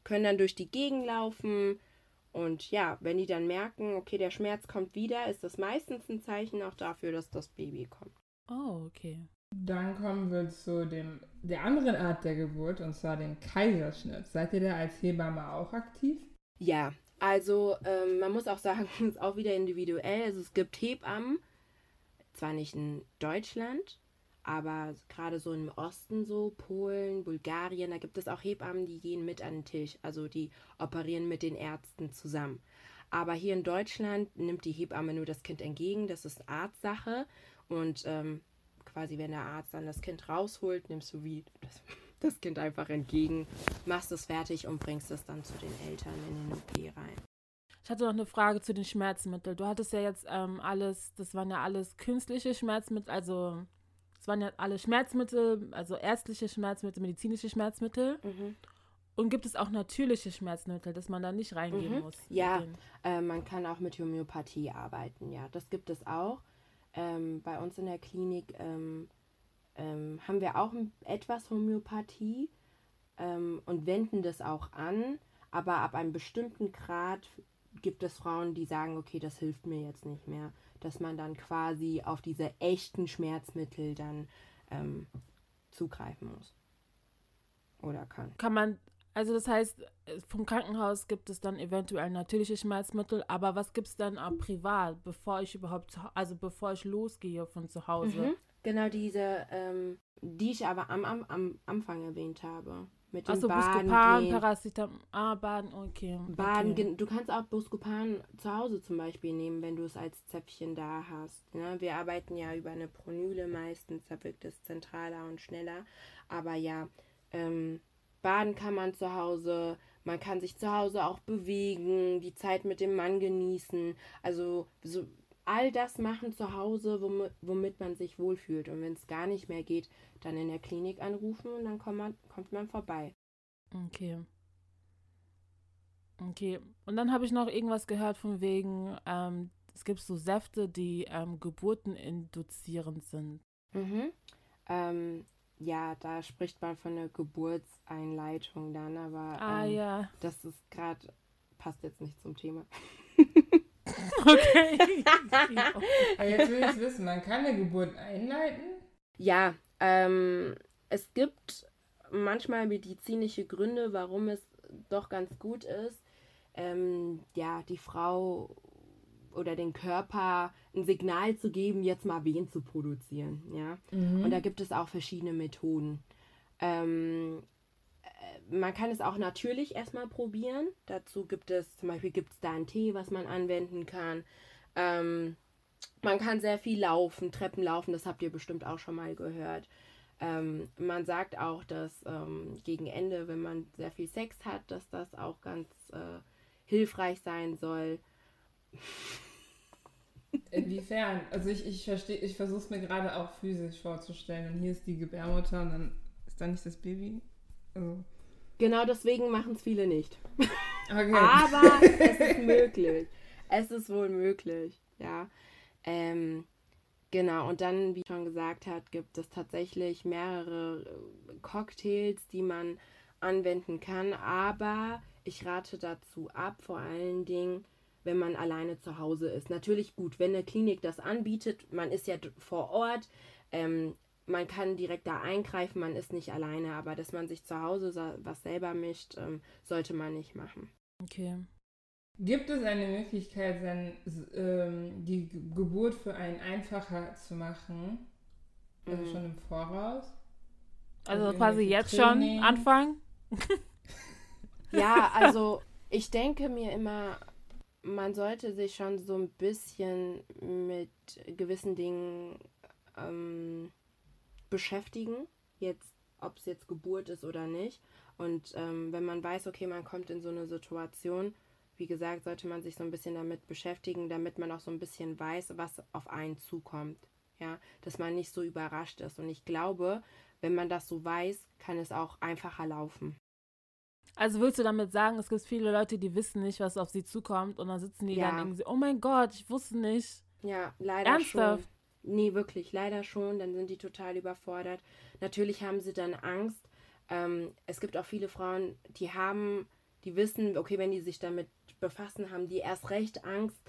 können dann durch die Gegend laufen. Und ja, wenn die dann merken, okay, der Schmerz kommt wieder, ist das meistens ein Zeichen auch dafür, dass das Baby kommt. Oh, okay. Dann kommen wir zu dem, der anderen Art der Geburt, und zwar dem Kaiserschnitt. Seid ihr da als Hebamme auch aktiv? Ja, also ähm, man muss auch sagen, es ist auch wieder individuell. Also es gibt Hebammen, zwar nicht in Deutschland, aber gerade so im Osten so, Polen, Bulgarien, da gibt es auch Hebammen, die gehen mit an den Tisch, also die operieren mit den Ärzten zusammen. Aber hier in Deutschland nimmt die Hebamme nur das Kind entgegen, das ist Arztsache und ähm, quasi wenn der Arzt dann das Kind rausholt, nimmst du wie das, das Kind einfach entgegen, machst es fertig und bringst es dann zu den Eltern in den OP rein. Ich hatte noch eine Frage zu den Schmerzmitteln. Du hattest ja jetzt ähm, alles, das waren ja alles künstliche Schmerzmittel, also es waren ja alle Schmerzmittel, also ärztliche Schmerzmittel, medizinische Schmerzmittel. Mhm. Und gibt es auch natürliche Schmerzmittel, dass man da nicht reingehen Mhm. muss? Ja. Äh, man kann auch mit Homöopathie arbeiten, ja, das gibt es auch. Ähm, bei uns in der Klinik ähm, ähm, haben wir auch etwas Homöopathie ähm, und wenden das auch an, aber ab einem bestimmten Grad gibt es Frauen, die sagen, okay, das hilft mir jetzt nicht mehr, dass man dann quasi auf diese echten Schmerzmittel dann ähm, zugreifen muss oder kann. Kann man Also das heißt, vom Krankenhaus gibt es dann eventuell natürliche Schmerzmittel, aber was gibt es dann auch privat, bevor ich überhaupt, also bevor ich losgehe von zu Hause? Mhm. Genau diese, ähm, die ich aber am, am, am Anfang erwähnt habe. Mit dem Also Baden Buscopan, gehen. Paracetamol, ah, Baden, okay. Baden, okay. du kannst auch Buscopan zu Hause zum Beispiel nehmen, wenn du es als Zäpfchen da hast. Ne? Wir arbeiten ja über eine Pronyle meistens, da wirkt es zentraler und schneller. Aber ja, ähm, baden kann man zu Hause, man kann sich zu Hause auch bewegen, die Zeit mit dem Mann genießen. Also so all das machen zu Hause, womit, womit man sich wohlfühlt. Und wenn es gar nicht mehr geht, dann in der Klinik anrufen und dann kommt man, kommt man vorbei. Okay. Okay. Und dann habe ich noch irgendwas gehört von wegen, ähm, es gibt so Säfte, die ähm, Geburten induzierend sind. Mhm. Ähm, ja, da spricht man von einer Geburtseinleitung dann, aber Ah ähm, ja. das ist gerade, passt jetzt nicht zum Thema. Okay. Aber jetzt will ich wissen, man kann eine Geburt einleiten? Ja, ähm, es gibt manchmal medizinische Gründe, warum es doch ganz gut ist, ähm, ja, die Frau oder den Körper ein Signal zu geben, jetzt mal Wehen zu produzieren, ja. Und da gibt es auch verschiedene Methoden. Ähm, äh, man kann es auch natürlich erstmal probieren. Dazu gibt es zum Beispiel gibt es da einen Tee, was man anwenden kann. Ähm, man kann sehr viel laufen, Treppen laufen, das habt ihr bestimmt auch schon mal gehört. Ähm, man sagt auch, dass ähm, gegen Ende, wenn man sehr viel Sex hat, dass das auch ganz äh, hilfreich sein soll. Inwiefern? Also ich, ich verstehe, ich versuche es mir gerade auch physisch vorzustellen. Und hier ist die Gebärmutter und dann ist da nicht das Baby. Also, Genau deswegen machen es viele nicht. okay. Aber es ist möglich. Es ist wohl möglich, ja. Ähm, genau, und dann, wie schon gesagt hat, gibt es tatsächlich mehrere äh, Cocktails, die man anwenden kann. Aber ich rate dazu ab, vor allen Dingen, wenn man alleine zu Hause ist. Natürlich gut, wenn eine Klinik das anbietet, man ist ja vor Ort, ähm, man kann direkt da eingreifen, man ist nicht alleine, aber dass man sich zu Hause was selber mischt, ähm, sollte man nicht machen. Okay. Gibt es eine Möglichkeit, sein, ähm, die Ge- Geburt für einen einfacher zu machen? Also Mhm. schon im Voraus? Also Also quasi jetzt Training? schon anfangen? Ja, also ich denke mir immer, man sollte sich schon so ein bisschen mit gewissen Dingen ähm, beschäftigen. Jetzt, ob es jetzt Geburt ist oder nicht. Und ähm, wenn man weiß, okay, man kommt in so eine Situation, wie gesagt, sollte man sich so ein bisschen damit beschäftigen, damit man auch so ein bisschen weiß, was auf einen zukommt. Ja, dass man nicht so überrascht ist. Und ich glaube, wenn man das so weiß, kann es auch einfacher laufen. Also willst du damit sagen, es gibt viele Leute, die wissen nicht, was auf sie zukommt und dann sitzen die Ja. dann irgendwie, oh mein Gott, ich wusste nicht. Ja, leider Ernsthaft? schon. Nee, wirklich, leider schon. Dann sind die total überfordert. Natürlich haben sie dann Angst. Ähm, es gibt auch viele Frauen, die haben, die wissen, okay, wenn die sich damit befassen, haben die erst recht Angst.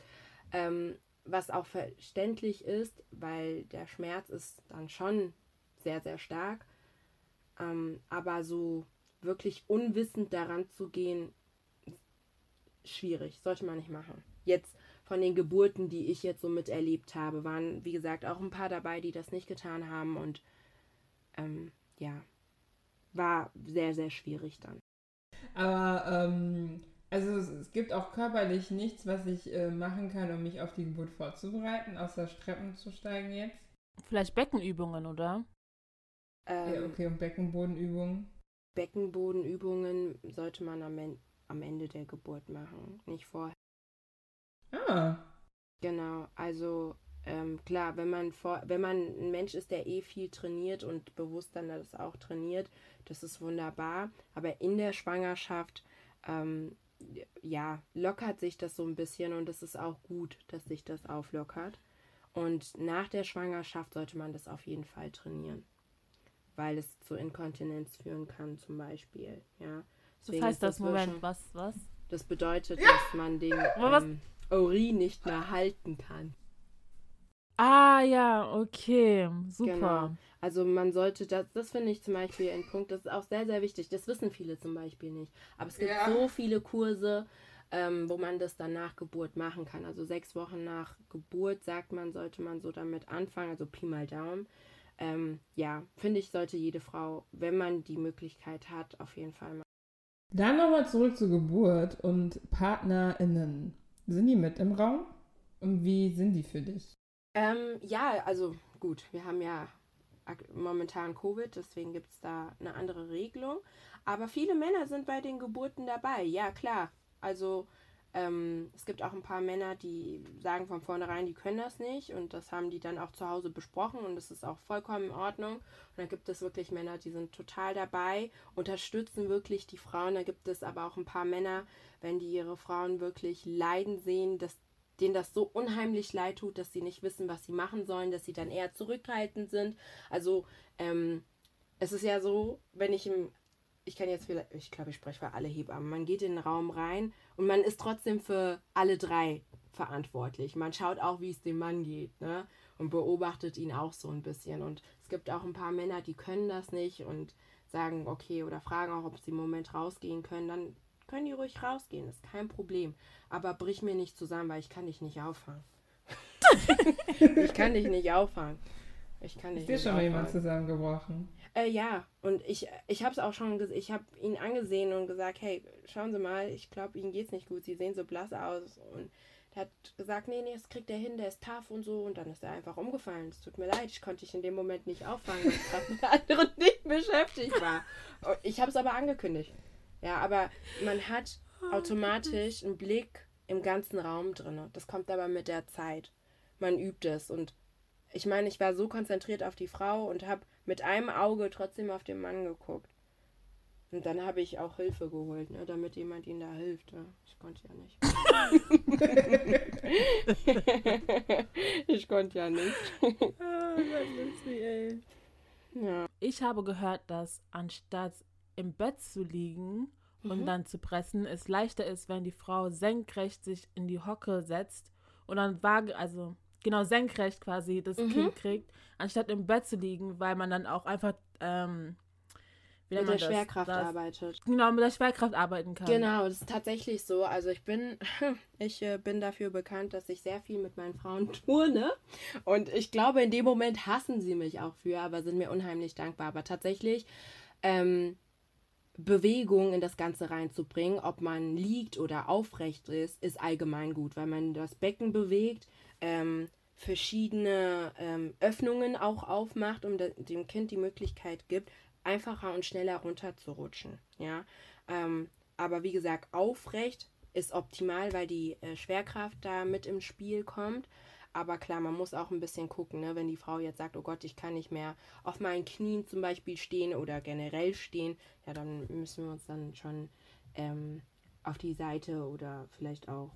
Ähm, was auch verständlich ist, weil der Schmerz ist dann schon sehr, sehr stark. Ähm, aber so wirklich unwissend daran zu gehen, schwierig, sollte man nicht machen. Jetzt von den Geburten, die ich jetzt so miterlebt habe, waren, wie gesagt, auch ein paar dabei, die das nicht getan haben und ähm, ja, war sehr, sehr schwierig dann. Aber, ähm, also es, gibt auch körperlich nichts, was ich äh, machen kann, um mich auf die Geburt vorzubereiten, außer Treppen zu steigen jetzt. Vielleicht Beckenübungen, oder? Ähm, Ja, okay, und Beckenbodenübungen. Beckenbodenübungen sollte man am, En- am Ende der Geburt machen, nicht vorher. Ah, Genau, also ähm, klar, wenn man vor, wenn man ein Mensch ist, der eh viel trainiert und bewusst dann das auch trainiert, das ist wunderbar. Aber in der Schwangerschaft, ähm, ja, lockert sich das so ein bisschen und es ist auch gut, dass sich das auflockert. Und nach der Schwangerschaft sollte man das auf jeden Fall trainieren, weil es zu Inkontinenz führen kann, zum Beispiel. Ja. Was Deswegen heißt ist das? Moment, was, was? das bedeutet, dass man den ähm, Urin nicht mehr halten kann. Ah ja, okay, super. Genau. Also man sollte, das, das finde ich zum Beispiel ein Punkt, das ist auch sehr, sehr wichtig. Das wissen viele zum Beispiel nicht. Aber es gibt Ja. so viele Kurse, ähm, wo man das dann nach Geburt machen kann. Also sechs Wochen nach Geburt, sagt man, sollte man so damit anfangen, also Pi mal Daumen. Ähm, ja, finde ich, sollte jede Frau, wenn man die Möglichkeit hat, auf jeden Fall machen. Dann nochmal zurück zur Geburt und PartnerInnen. Sind die mit im Raum? Und wie sind die für dich? Ähm, ja, also gut, wir haben ja momentan Covid, deswegen gibt es da eine andere Regelung. Aber viele Männer sind bei den Geburten dabei, ja klar. Also ähm, es gibt auch ein paar Männer, die sagen von vornherein, die können das nicht und das haben die dann auch zu Hause besprochen und das ist auch vollkommen in Ordnung. Und dann gibt es wirklich Männer, die sind total dabei, unterstützen wirklich die Frauen. Da gibt es aber auch ein paar Männer, wenn die ihre Frauen wirklich leiden sehen, dass denen das so unheimlich leid tut, dass sie nicht wissen, was sie machen sollen, dass sie dann eher zurückhaltend sind. Also ähm, es ist ja so, wenn ich im, ich kann jetzt vielleicht, ich glaube, ich spreche für alle Hebammen, man geht in den Raum rein und man ist trotzdem für alle drei verantwortlich. Man schaut auch, wie es dem Mann geht, ne? Und beobachtet ihn auch so ein bisschen. Und es gibt auch ein paar Männer, die können das nicht und sagen, okay, oder fragen auch, ob sie im Moment rausgehen können. Dann können die ruhig rausgehen, ist kein Problem. Aber brich mir nicht zusammen, weil ich kann dich nicht auffangen. ich kann dich nicht auffangen. Ich kann dich Ist dir schon mal jemand zusammengebrochen? Äh, ja, und ich, ich habe es auch schon, ich habe ihn angesehen und gesagt, hey, schauen Sie mal, ich glaube, Ihnen geht's nicht gut, Sie sehen so blass aus. Und er hat gesagt, nee, nee, das kriegt er hin, der ist tough und so. Und dann ist er einfach umgefallen. Es tut mir leid, ich konnte dich in dem Moment nicht auffangen, weil ich gerade mit anderen nicht beschäftigt war. Ich habe es aber angekündigt. Ja, aber man hat automatisch einen Blick im ganzen Raum drin. Das kommt aber mit der Zeit. Man übt es und ich meine, ich war so konzentriert auf die Frau und habe mit einem Auge trotzdem auf den Mann geguckt. Und dann habe ich auch Hilfe geholt, ne, damit jemand ihnen da hilft. Ja. Ich konnte ja nicht. ich konnte ja nicht. Ja. Ich habe gehört, dass anstatt im Bett zu liegen und Mhm. dann zu pressen, es leichter ist, wenn die Frau senkrecht sich in die Hocke setzt und dann vage, also genau senkrecht quasi das Mhm. Kind kriegt, anstatt im Bett zu liegen, weil man dann auch einfach ähm, Mit der das? Schwerkraft das, arbeitet. Genau, mit der Schwerkraft arbeiten kann. Genau, das ist tatsächlich so. Also ich bin, ich äh, bin dafür bekannt, dass ich sehr viel mit meinen Frauen turne. Und ich glaube, in dem Moment hassen sie mich auch für, aber sind mir unheimlich dankbar. Aber tatsächlich ähm, Bewegung in das Ganze reinzubringen, ob man liegt oder aufrecht ist, ist allgemein gut, weil man das Becken bewegt, ähm, verschiedene ähm, Öffnungen auch aufmacht, um de dem Kind die Möglichkeit gibt, einfacher und schneller runterzurutschen. Ja, ähm, aber wie gesagt, aufrecht ist optimal, weil die äh, Schwerkraft da mit im Spiel kommt. Aber klar, man muss auch ein bisschen gucken, ne? wenn die Frau jetzt sagt, oh Gott, ich kann nicht mehr auf meinen Knien zum Beispiel stehen oder generell stehen, ja, dann müssen wir uns dann schon ähm, auf die Seite oder vielleicht auch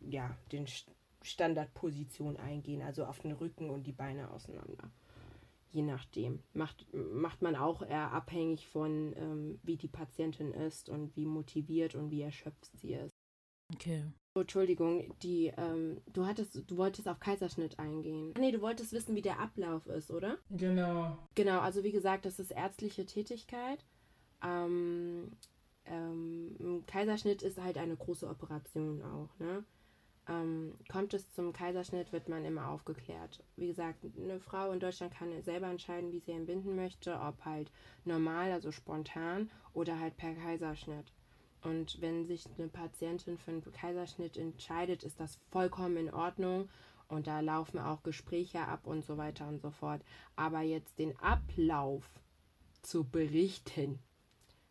ja, den Standardposition eingehen, also auf den Rücken und die Beine auseinander. Je nachdem. Macht, macht man auch eher abhängig von, ähm, wie die Patientin ist und wie motiviert und wie erschöpft sie ist. Okay. Oh, Entschuldigung, die, ähm, du hattest, du wolltest auf Kaiserschnitt eingehen. Nee, du wolltest wissen, wie der Ablauf ist, oder? Genau. Genau, also wie gesagt, das ist ärztliche Tätigkeit. Ähm, ähm, Kaiserschnitt ist halt eine große Operation auch, ne? Ähm, kommt es zum Kaiserschnitt, wird man immer aufgeklärt. Wie gesagt, eine Frau in Deutschland kann selber entscheiden, wie sie entbinden möchte, ob halt normal, also spontan oder halt per Kaiserschnitt. Und wenn sich eine Patientin für einen Kaiserschnitt entscheidet, ist das vollkommen in Ordnung. Und da laufen auch Gespräche ab und so weiter und so fort. Aber jetzt den Ablauf zu berichten,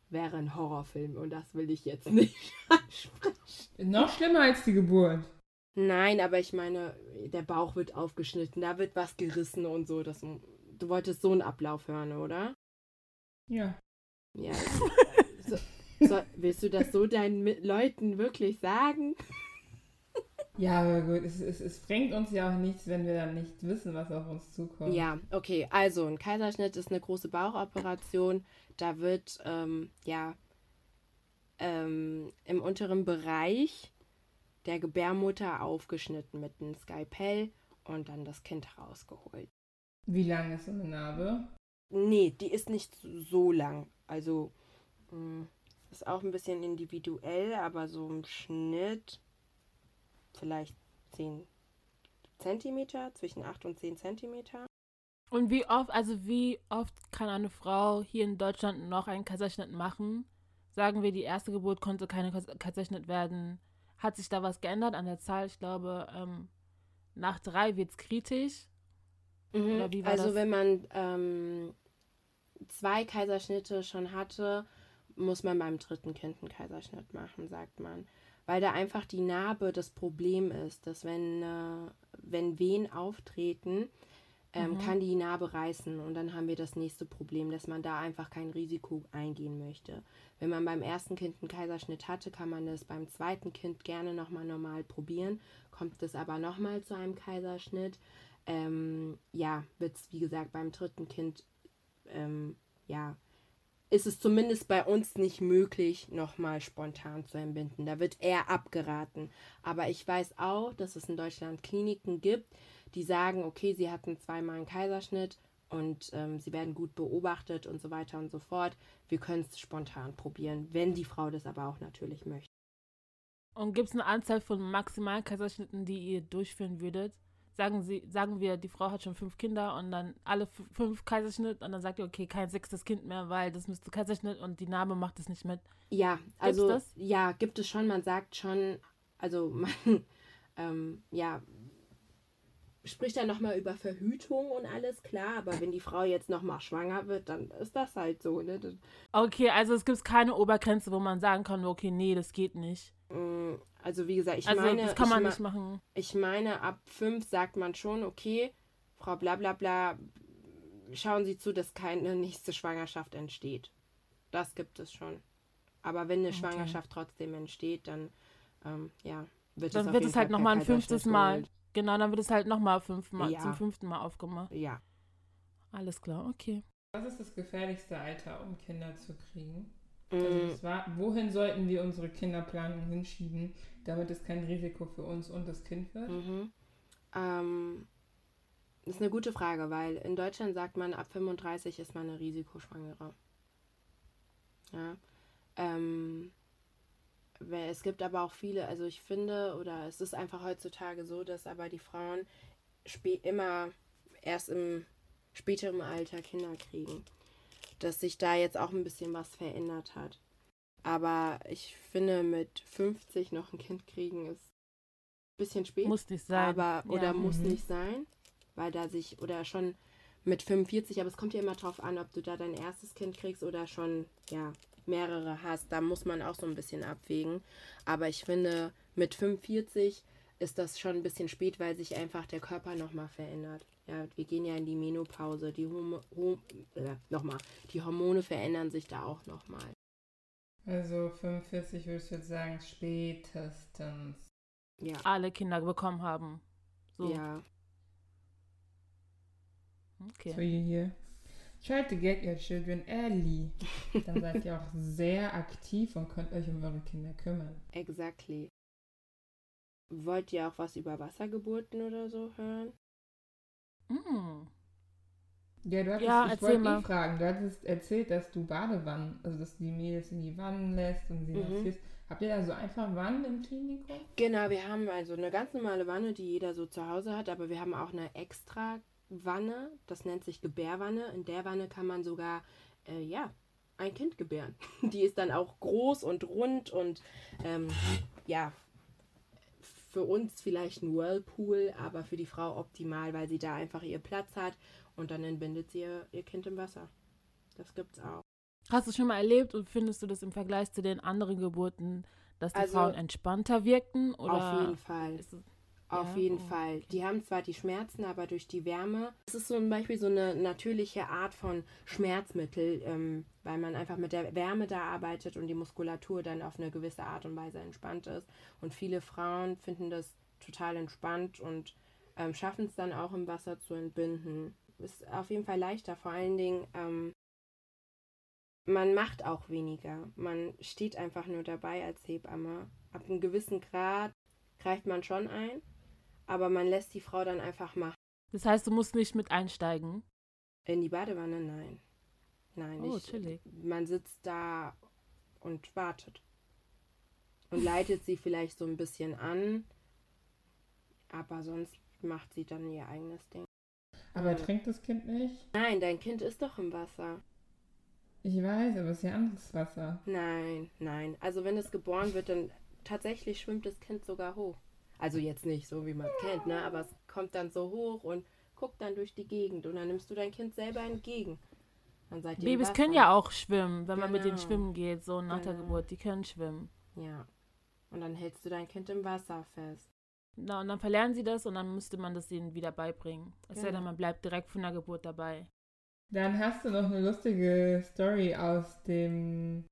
wäre ein Horrorfilm. Und das will ich jetzt nicht ansprechen. Noch schlimmer als die Geburt. Nein, aber ich meine, der Bauch wird aufgeschnitten, da wird was gerissen und so. Das, du wolltest so einen Ablauf hören, oder? Ja. Ja. so, so, willst du das so deinen Leuten wirklich sagen? Ja, aber gut, es, es, es bringt uns ja auch nichts, wenn wir dann nicht wissen, was auf uns zukommt. Ja, okay. Also ein Kaiserschnitt ist eine große Bauchoperation. Da wird ähm, ja ähm, im unteren Bereich der Gebärmutter aufgeschnitten mit einem Skalpell und dann das Kind rausgeholt. Wie lang ist so eine Narbe? Nee, die ist nicht so lang. Also mh, ist auch ein bisschen individuell, aber so im Schnitt vielleicht 10 Zentimeter, zwischen 8 und 10 Zentimeter. Und wie oft, also wie oft kann eine Frau hier in Deutschland noch einen Kaiserschnitt machen? Sagen wir, die erste Geburt konnte keine Kaiserschnitt werden. Hat sich da was geändert an der Zahl? Ich glaube, ähm, nach drei wird es kritisch. Mhm. Also das? wenn man ähm, zwei Kaiserschnitte schon hatte, muss man beim dritten Kind einen Kaiserschnitt machen, sagt man. Weil da einfach die Narbe das Problem ist, dass wenn, äh, wenn Wehen auftreten, ähm, mhm. kann die Narbe reißen und dann haben wir das nächste Problem, dass man da einfach kein Risiko eingehen möchte. Wenn man beim ersten Kind einen Kaiserschnitt hatte, kann man das beim zweiten Kind gerne nochmal normal probieren. Kommt es aber nochmal zu einem Kaiserschnitt, ähm, ja, wird es wie gesagt beim dritten Kind, ähm, ja, ist es zumindest bei uns nicht möglich, nochmal spontan zu entbinden. Da wird eher abgeraten. Aber ich weiß auch, dass es in Deutschland Kliniken gibt, die sagen, okay, sie hatten zweimal einen Kaiserschnitt und ähm, sie werden gut beobachtet und so weiter und so fort. Wir können es spontan probieren, wenn die Frau das aber auch natürlich möchte. Und gibt es eine Anzahl von maximalen Kaiserschnitten, die ihr durchführen würdet? Sagen, sie, sagen wir, die Frau hat schon fünf Kinder und dann alle fünf Kaiserschnitt und dann sagt ihr, okay, kein sechstes Kind mehr, weil das müsste Kaiserschnitt und die Name macht es nicht mit. Ja, also ja, gibt es schon. Man sagt schon, also man, ähm, ja, spricht dann nochmal über Verhütung und alles, klar, aber wenn die Frau jetzt nochmal schwanger wird, dann ist das halt so, ne? Okay, also es gibt keine Obergrenze, wo man sagen kann, okay, nee, das geht nicht. Mm, also wie gesagt, ich also, meine... das kann man nicht machen. Ich meine, ab fünf sagt man schon, okay, Frau bla bla bla, schauen Sie zu, dass keine nächste Schwangerschaft entsteht. Das gibt es schon. Aber wenn eine okay. Schwangerschaft trotzdem entsteht, dann, ähm, ja, wird dann es, wird es halt nochmal ein fünftes Mal. Genau, dann wird es halt nochmal fünfmal, ja. zum fünften Mal aufgemacht. Ja. Alles klar, okay. Was ist das gefährlichste Alter, um Kinder zu kriegen? Also mm. war, wohin sollten wir unsere Kinderplanung hinschieben, damit es kein Risiko für uns und das Kind wird? Mhm. Ähm, das ist eine gute Frage, weil in Deutschland sagt man, ab 35 ist man eine Risikoschwangere. Ja. Ähm, es gibt aber auch viele, also ich finde, oder es ist einfach heutzutage so, dass aber die Frauen immer erst im späteren Alter Kinder kriegen. Dass sich da jetzt auch ein bisschen was verändert hat. Aber ich finde, mit 50 noch ein Kind kriegen ist ein bisschen spät. Muss nicht sein. Aber, oder ja. muss mhm. nicht sein, weil da sich, oder schon mit 45, aber es kommt ja immer drauf an, ob du da dein erstes Kind kriegst oder schon, ja, mehrere hast, da muss man auch so ein bisschen abwägen. Aber ich finde, mit 45 ist das schon ein bisschen spät, weil sich einfach der Körper nochmal verändert. Ja, wir gehen ja in die Menopause. Die, Homo, Hom äh, nochmal, die Hormone verändern sich da auch nochmal. Also 45 würdest du jetzt sagen, spätestens. Ja. Alle Kinder bekommen haben. So. Ja. Okay. So hier. Try to get your children early. Dann seid ihr auch sehr aktiv und könnt euch um eure Kinder kümmern. Exactly. Wollt ihr auch was über Wassergeburten oder so hören? Mm. Ja, du hattest, ja, ich wollte eh fragen, du hattest erzählt, dass du Badewannen, also dass du die Mädels in die Wannen lässt und sie mhm. massierst. Habt ihr da so einfach Wannen im Klinikum? Genau, wir haben also eine ganz normale Wanne, die jeder so zu Hause hat, aber wir haben auch eine extra Wanne, das nennt sich Gebärwanne. In der Wanne kann man sogar, äh, ja, ein Kind gebären. Die ist dann auch groß und rund und ähm, ja, für uns vielleicht ein Whirlpool, aber für die Frau optimal, weil sie da einfach ihr Platz hat und dann entbindet sie ihr, ihr Kind im Wasser. Das gibt's auch. Hast du schon mal erlebt und findest du das im Vergleich zu den anderen Geburten, dass die also, Frauen entspannter wirkten? Oder auf jeden Fall. Auf ja, jeden oh, Fall. Okay. Die haben zwar die Schmerzen, aber durch die Wärme. Es ist zum Beispiel so eine natürliche Art von Schmerzmittel, ähm, weil man einfach mit der Wärme da arbeitet und die Muskulatur dann auf eine gewisse Art und Weise entspannt ist. Und viele Frauen finden das total entspannt und ähm, schaffen es dann auch im Wasser zu entbinden. Ist auf jeden Fall leichter. Vor allen Dingen, ähm, man macht auch weniger. Man steht einfach nur dabei als Hebamme. Ab einem gewissen Grad greift man schon ein aber man lässt die Frau dann einfach machen. Das heißt, du musst nicht mit einsteigen. In die Badewanne? Nein. Nein, Oh, ich, chillig. man sitzt da und wartet. Und leitet sie vielleicht so ein bisschen an, aber sonst macht sie dann ihr eigenes Ding. Aber trinkt das Kind nicht? Nein, dein Kind ist doch im Wasser. Ich weiß, aber es ist ja anderes Wasser. Nein, nein. Also wenn es geboren wird, dann tatsächlich schwimmt das Kind sogar hoch. Also jetzt nicht so, wie man es kennt, ne? Aber es kommt dann so hoch und guckt dann durch die Gegend und dann nimmst du dein Kind selber entgegen. Dann seid ihr Babys können ja auch schwimmen, wenn man mit denen Genau. schwimmen geht, so nach der Genau. Geburt. Die können schwimmen. Ja. Und dann hältst du dein Kind im Wasser fest. Na, und dann verlernen sie das und dann müsste man das ihnen wieder beibringen. Es sei Genau. denn, man bleibt direkt von der Geburt dabei. Dann hast du noch eine lustige Story aus dem.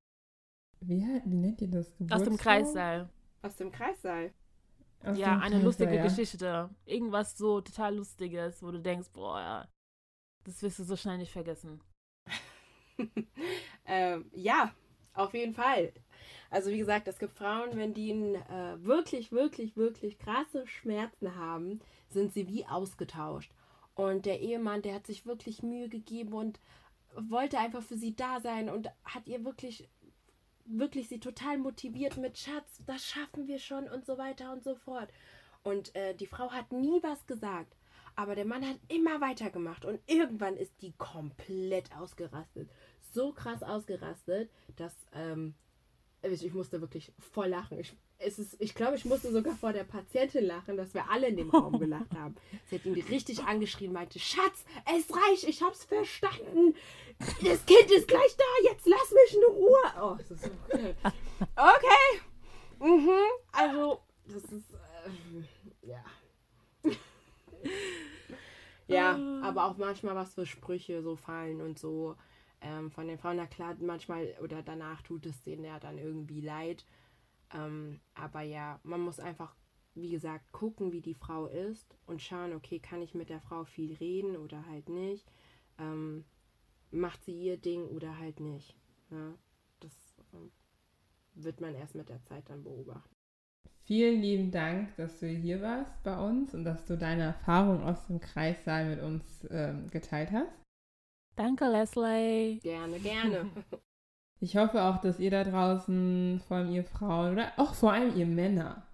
Wie, wie nennt ihr das? Aus dem? Kreissaal. Aus dem Kreissaal. Ja, eine lustige ja. Geschichte. Irgendwas so total Lustiges, wo du denkst, boah, ja, das wirst du so schnell nicht vergessen. ähm, ja, auf jeden Fall. Also wie gesagt, es gibt Frauen, wenn die äh, wirklich, wirklich, wirklich krasse Schmerzen haben, sind sie wie ausgetauscht. Und der Ehemann, der hat sich wirklich Mühe gegeben und wollte einfach für sie da sein und hat ihr wirklich, wirklich sie total motiviert mit Schatz, das schaffen wir schon und so weiter und so fort. Und äh, die Frau hat nie was gesagt. Aber der Mann hat immer weitergemacht und irgendwann ist die komplett ausgerastet. So krass ausgerastet, dass ähm, ich, musste wirklich voll lachen. Ich, es ist, ich glaube, ich musste sogar vor der Patientin lachen, dass wir alle in dem Raum gelacht haben. Sie hat ihn richtig angeschrien, meinte, Schatz, es reicht, ich hab's verstanden. Das Kind ist gleich da, jetzt lass mich in Ruhe. Oh, das ist so okay. Okay. Mhm. Also, das ist, ähm, ja. ja, aber auch manchmal was für Sprüche so fallen und so ähm, von den Frauen. Na klar, manchmal oder danach tut es denen ja dann irgendwie leid. Ähm, aber ja, man muss einfach, wie gesagt, gucken, wie die Frau ist und schauen, okay, kann ich mit der Frau viel reden oder halt nicht. Ähm, macht sie ihr Ding oder halt nicht. Ne? Wird man erst mit der Zeit dann beobachten. Vielen lieben Dank, dass du hier warst bei uns und dass du deine Erfahrung aus dem Kreissaal mit uns ähm, geteilt hast. Danke, Leslie. Gerne, gerne. Ich hoffe auch, dass ihr da draußen, vor allem ihr Frauen oder auch vor allem ihr Männer,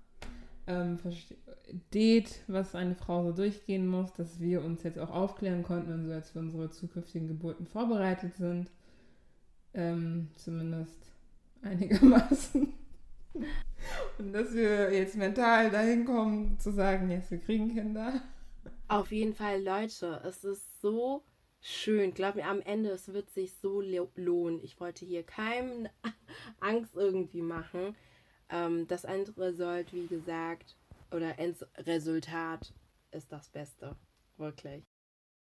ähm, versteht, was eine Frau so durchgehen muss, dass wir uns jetzt auch aufklären konnten und so jetzt für unsere zukünftigen Geburten vorbereitet sind. Ähm, zumindest einigermaßen. Und dass wir jetzt mental dahin kommen, zu sagen, jetzt wir kriegen Kinder. Auf jeden Fall, Leute, es ist so schön. Glaub mir, am Ende, es wird sich so lo- lohnen. Ich wollte hier keinem Angst irgendwie machen. Ähm, das Endresult, wie gesagt, oder Endresultat ist das Beste. Wirklich.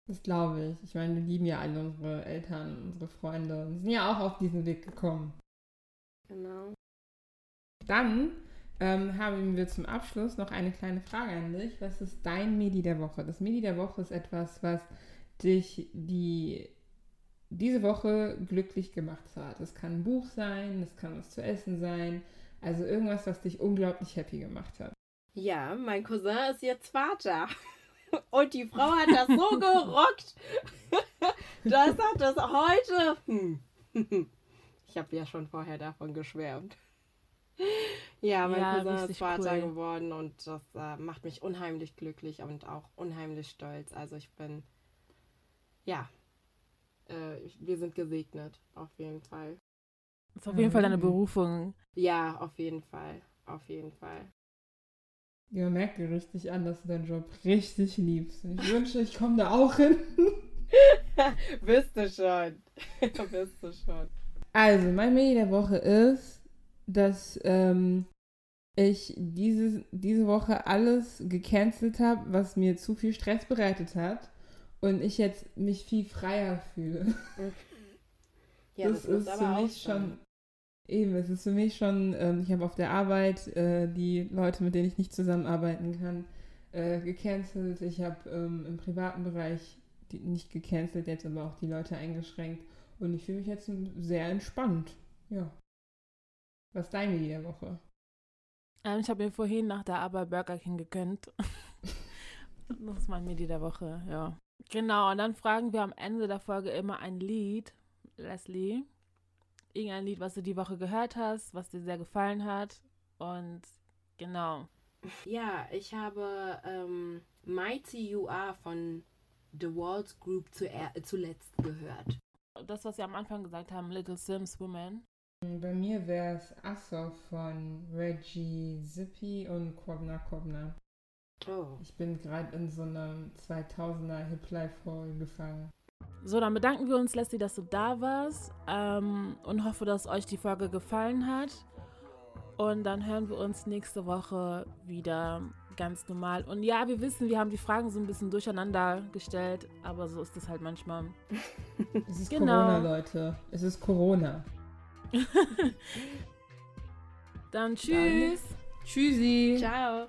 Das glaube ich. Ich meine, wir lieben ja alle unsere Eltern, unsere Freunde und sind ja auch auf diesen Weg gekommen. Genau. Dann ähm, haben wir zum Abschluss noch eine kleine Frage an dich. Was ist dein Medi der Woche? Das Medi der Woche ist etwas, was dich die, diese Woche glücklich gemacht hat. Es kann ein Buch sein, es kann was zu essen sein. Also irgendwas, was dich unglaublich happy gemacht hat. Ja, mein Cousin ist jetzt Vater. Und die Frau hat das so gerockt. Das hat das heute. Ich habe ja schon vorher davon geschwärmt. Ja, mein Ja, Cousin ist Vater cool. geworden und das äh, macht mich unheimlich glücklich und auch unheimlich stolz. Also ich bin, ja, äh, wir sind gesegnet, auf jeden Fall. Das ist auf jeden Fall deine Mhm. Berufung. Ja, auf jeden Fall, auf jeden Fall. Ja, merkt dir richtig an, dass du deinen Job richtig liebst. Und ich wünsche, ich komme da auch hin. Bist du schon. Bist du schon. Also, mein Medi der Woche ist, dass ähm, ich diese, diese Woche alles gecancelt habe, was mir zu viel Stress bereitet hat. Und ich jetzt mich viel freier fühle. Ja, das, muss ist für mich sein. schon. Eben, es ist für mich schon, ähm, ich habe auf der Arbeit äh, die Leute, mit denen ich nicht zusammenarbeiten kann, äh, gecancelt. Ich habe ähm, im privaten Bereich die, nicht gecancelt, jetzt aber auch die Leute eingeschränkt. Und ich fühle mich jetzt sehr entspannt. Ja. Was ist dein Medi der Woche? Ähm, ich habe mir vorhin nach der Arbeit Burger King gegönnt. Das ist mein Medi der Woche, ja. Genau, und dann fragen wir am Ende der Folge immer ein Lied, Leslie. Irgendein Lied, was du die Woche gehört hast, was dir sehr gefallen hat. Und genau. Ja, ich habe ähm, Mighty You Are von The Walls Group zu zuletzt gehört. Das, was wir am Anfang gesagt haben, Little Sims Woman. Bei mir wäre es Asso von Reggie Zippy und Kobna Kobna. Oh. Ich bin gerade in so einem 2000er Hip-Life-Hole gefangen. So, dann bedanken wir uns, Leslie, dass du da warst ähm, und hoffe, dass euch die Folge gefallen hat. Und dann hören wir uns nächste Woche wieder ganz normal. Und ja, wir wissen, wir haben die Fragen so ein bisschen durcheinander gestellt, aber so ist es halt manchmal. es ist genau. Corona, Leute. Es ist Corona. dann tschüss. Dann. Tschüssi. Ciao.